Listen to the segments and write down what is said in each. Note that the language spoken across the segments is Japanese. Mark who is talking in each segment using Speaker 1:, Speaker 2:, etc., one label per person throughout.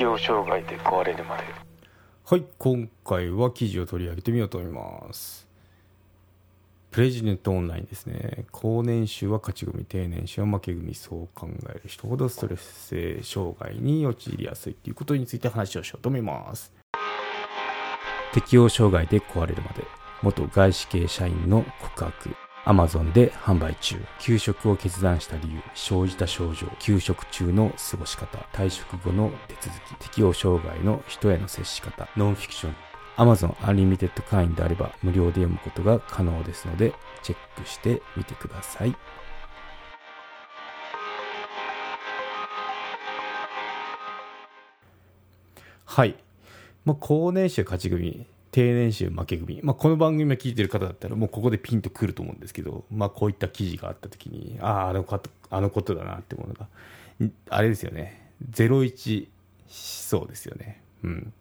Speaker 1: 適応障害で壊れるまで。
Speaker 2: はい今回は記事を取り上げてみようと思います。プレジデントオンラインですね。高年収は勝ち組低年収は負け組そう考える人ほどストレス性障害に陥りやすいということについて話をしようと思います。適応障害で壊れるまで。元外資系社員の告白。アマゾンで販売中。休職を決断した理由、生じた症状、休職中の過ごし方、退職後の手続き、適応障害の人への接し方、ノンフィクション。Amazon Unlimited 会員であれば無料で読むことが可能ですので、チェックしてみてください。はい。まあ、高年収勝ち組。低年収負け組、まあ、この番組を聞いてる方だったらもうここでピンとくると思うんですけど、まあ、こういった記事があった時にあああのことあのことだなってものがあれですよね。01思想ですよね。うん。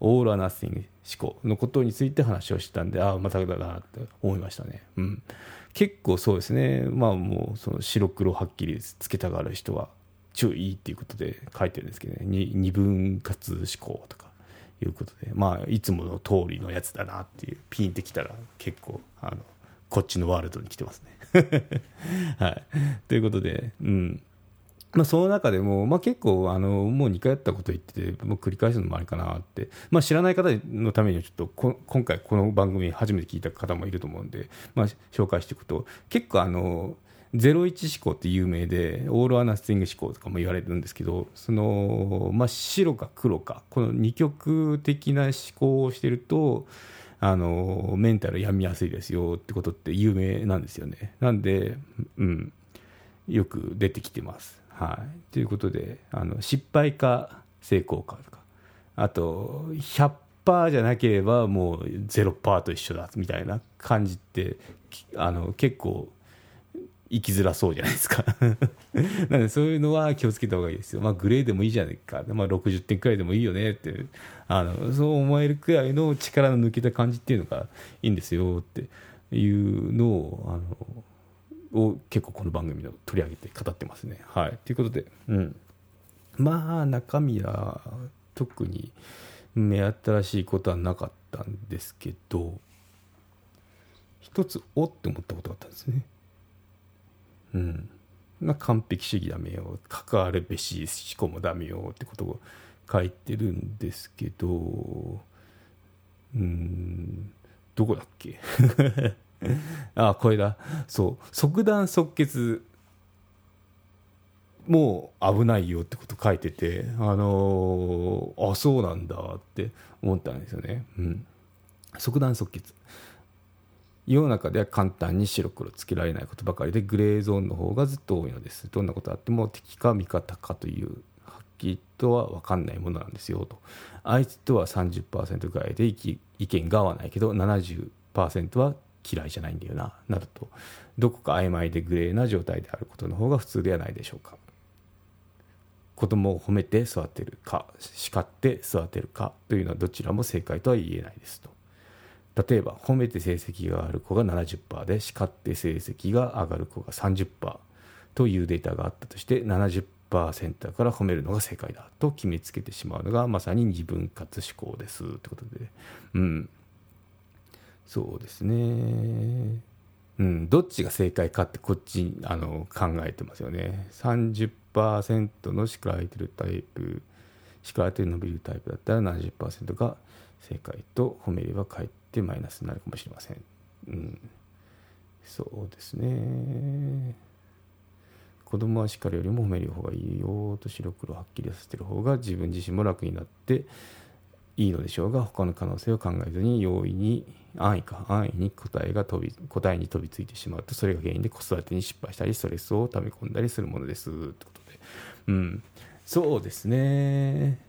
Speaker 2: オール・ア・ナッシング思考のことについて話をしたんでああまただなって思いましたね、うん、結構そうですね。まあもうその白黒はっきりつけたがる人は注意っていうことで書いてるんですけどね。二分割思考とか。いうことで、まあ、いつもの通りのやつだなっていう、ピンってきたら結構、あの、こっちのワールドに来てますね。はい。ということで、うん。まあ、その中でも、まあ、結構あのもう2回やったこと言っててもう繰り返すのもありかなって、まあ、知らない方のためにはちょっとこ今回この番組初めて聞いた方もいると思うんで、まあ、紹介していくと結構あの01思考って有名でオール・アナスティング思考とかも言われるんですけどその、まあ、白か黒かこの二極的な思考をしてるとあのメンタル病みやすいですよってことって有名なんですよねなんで、うん、よく出てきてます。はい、ということであの失敗か成功かとかあと100%じゃなければもう0%と一緒だみたいな感じってあの結構生きづらそうじゃないですか なのでそういうのは気をつけた方がいいですよ。まあグレーでもいいじゃないか。まあ60点くらいでもいいよねって、あの、そう思えるくらいの力の抜けた感じっていうのがいいんですよっていうのを、あの、を結構この番組で取り上げて語ってますね。はい。ということで、うん。まあ中身は特に目新しいことはなかったんですけど、一つおって思ったことがあったんですね。うん、ま、完璧主義ダメよ。関わるべし思考もダメよってことを書いてるんですけどうん。どこだっけ？あこれだ。そう。即断即決。もう危ないよってこと書いててあのー、あそうなんだって思ったんですよね、うん、即断即決。世の中では簡単に白黒つけられないことばかりでグレーゾーンの方がずっと多いのです。どんなことあっても敵か味方かというはっきりとは分かんないものなんですよと。あいつとは30%ぐらいで意見が合わないけど70%は嫌いじゃないんだよななどと。どこか曖昧でグレーな状態であることの方が普通ではないでしょうか。子供を褒めて育てるか叱って育てるかというのはどちらも正解とは言えないですと。例えば褒めて成績が上がる子が70%で叱って成績が上がる子が30%というデータがあったとして70%から褒めるのが正解だと決めつけてしまうのがまさに二分割思考です。ってことで。うん。そうですね。うん。どっちが正解かってこっちあの考えてますよね。30%の叱られてるタイプ叱られてる伸びるタイプだったら70%が正解と褒めればかえってマイナスになるかもしれません。うん、そうですね。子供は叱るよりも褒める方がいいよと白黒はっきりさせてる方が自分自身も楽になっていいのでしょうが他の可能性を考えずに容易に安易か安易に答えが飛び答えに飛びついてしまうとそれが原因で子育てに失敗したりストレスを溜め込んだりするものですってことで。うん。そうですね。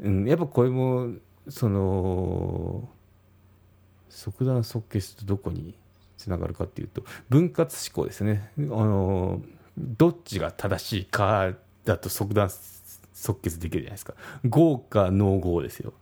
Speaker 2: うん。やっぱこれもその即断即決とどこにつながるかっていうと分割思考ですね。あのどっちが正しいかだと即断即決できるじゃないですか。合かノー合ですよ。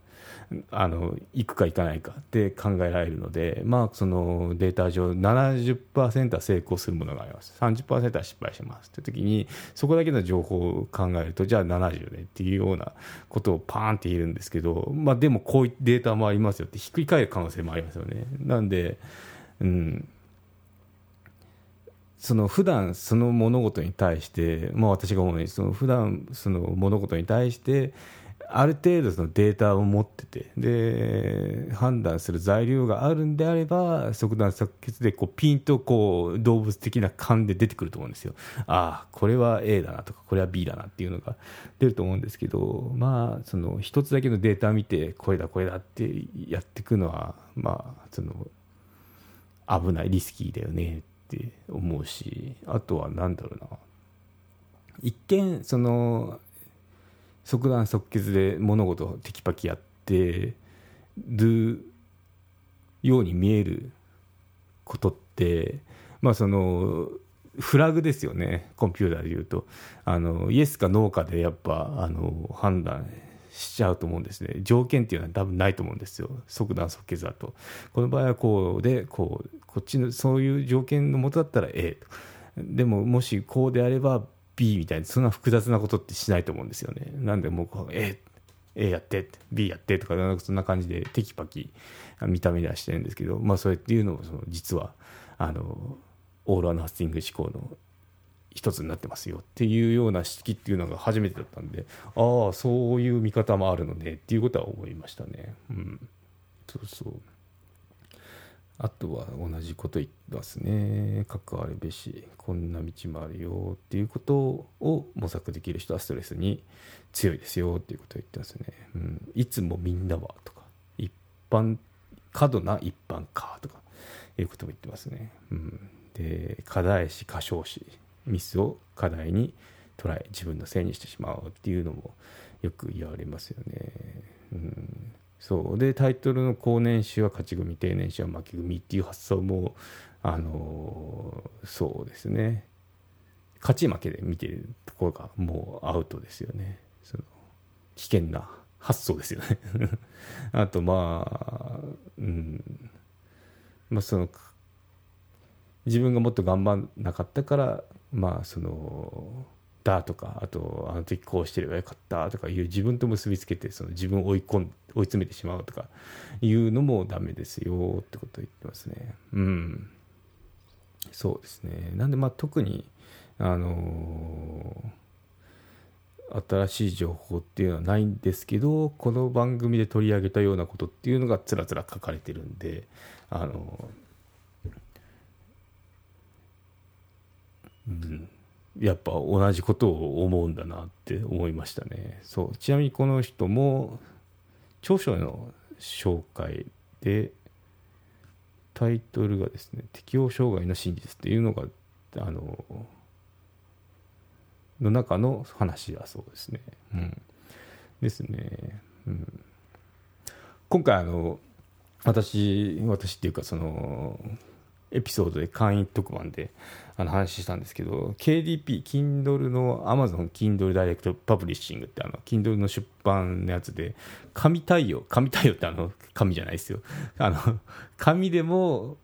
Speaker 2: あの行くか行かないかって考えられるので、まあ、そのデータ上70%は成功するものがあります。30%は失敗しますって時にそこだけの情報を考えるとじゃあ70ねっていうようなことをパーンって言えるんですけど、まあ、でもこういうデータもありますよってひっくり返る可能性もありますよね。なんで、うん、その普段その物事に対して、まあ、私が思うようにその普段その物事に対してある程度そのデータを持っててで判断する材料があるんであれば即断即決でこうピンとこう動物的な感で出てくると思うんですよ。ああこれは A だなとかこれは B だなっていうのが出ると思うんですけどまあその一つだけのデータを見てこれだこれだってやっていくのはまあその危ないリスキーだよねって思うしあとは何だろうな。一見その即断即決で物事をテキパキやってるように見えることってまあそのフラグですよね。コンピューターでいうと。あのイエスかノーかでやっぱあの判断しちゃうと思うんですね。条件っていうのは多分ないと思うんですよ。即断即決だと。この場合はこうでこうこっちのそういう条件のもとだったら A でももしこうであれば B みたいなそんな複雑なことってしないと思うんですよね。なんでもう A, A やって B やってとかそんな感じでテキパキ見た目ではしてるんですけどまあそれっていうのもその実はあのオールアナハスティング思考の一つになってますよっていうような指摘っていうのが初めてだったんでああそういう見方もあるのねっていうことは思いましたね。うん。そうそう。あとは同じこと言ってますね。関わるべし、こんな道もあるよっていうことを模索できる人はストレスに強いですよっていうことを言ってますね。うん、いつもみんなはとか、一般、過度な一般化とかいうことも言ってますね。うん、で、課題詞、過小詞、ミスを課題に捉え、自分のせいにしてしまうっていうのもよく言われますよね。そう。でタイトルの後年誌は勝ち組低年誌は負け組っていう発想もあのそうですね。勝ち負けで見てるところがもうアウトですよね。その危険な発想ですよね。あとまあうん。まあその自分がもっと頑張んなかったからまあそのだとかあとあの時こうしてればよかったとかいう自分と結びつけてその自分を追い込ん追い詰めてしまうとかいうのもダメですよってことを言ってますね。うん。そうですね。なんでまあ特にあのー、新しい情報っていうのはないんですけどこの番組で取り上げたようなことっていうのがつらつら書かれてるんであの、うん。やっぱ同じことを思うんだなって思いましたねそうちなみにこの人も長所の紹介でタイトルがですね適応障害の真実っていうのがあのの中の話だそうですね。うん、ですね。うん、今回あの私私っていうかそのエピソードで会員特番であの話したんですけど KDP、Kindle の Amazon Kindle ダイレクトパブリッシングってあの Kindle の出版のやつで紙対応紙対応ってあの紙じゃないですよ。あの紙でも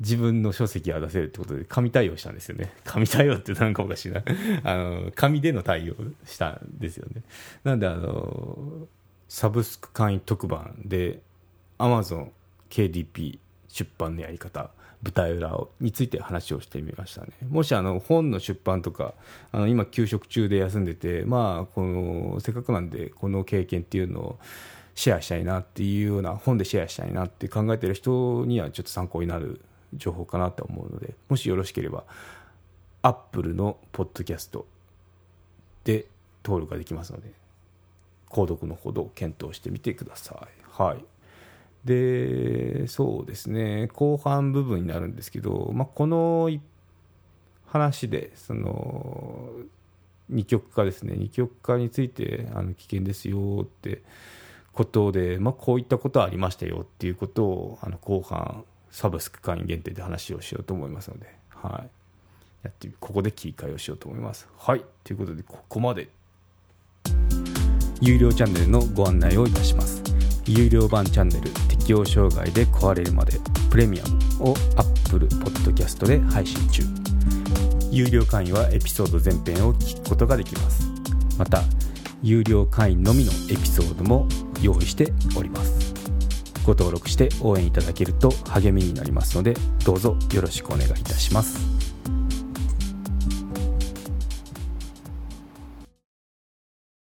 Speaker 2: 自分の書籍が出せるってことで紙対応したんですよね。紙対応ってなんかおかしいな。あの紙での対応したんですよね。なんであのサブスク会員特番で Amazon KDP 出版のやり方舞台裏について話をしてみましたねもしあの本の出版とかあの今休職中で休んでてまあこのせっかくなんでこの経験っていうのをシェアしたいなっていうような本でシェアしたいなって考えてる人にはちょっと参考になる情報かなと思うのでもしよろしければアップルのポッドキャストで登録ができますので購読のほど検討してみてください。はいでそうですね後半部分になるんですけど、まあ、この話でその二極化ですね二極化についてあの危険ですよってことで、まあ、こういったことはありましたよっていうことをあの後半サブスク会員限定で話をしようと思いますので、はい、やってここで切り替えをしようと思います。はいということでここまで有料チャンネルのご案内をいたします。有料版チャンネル適応障害で壊れるまでプレミアムを Apple Podcast で配信中。有料会員はエピソード全編を聞くことができます。また有料会員のみのエピソードも用意しております。ご登録して応援いただけると励みになりますのでどうぞよろしくお願いいたします。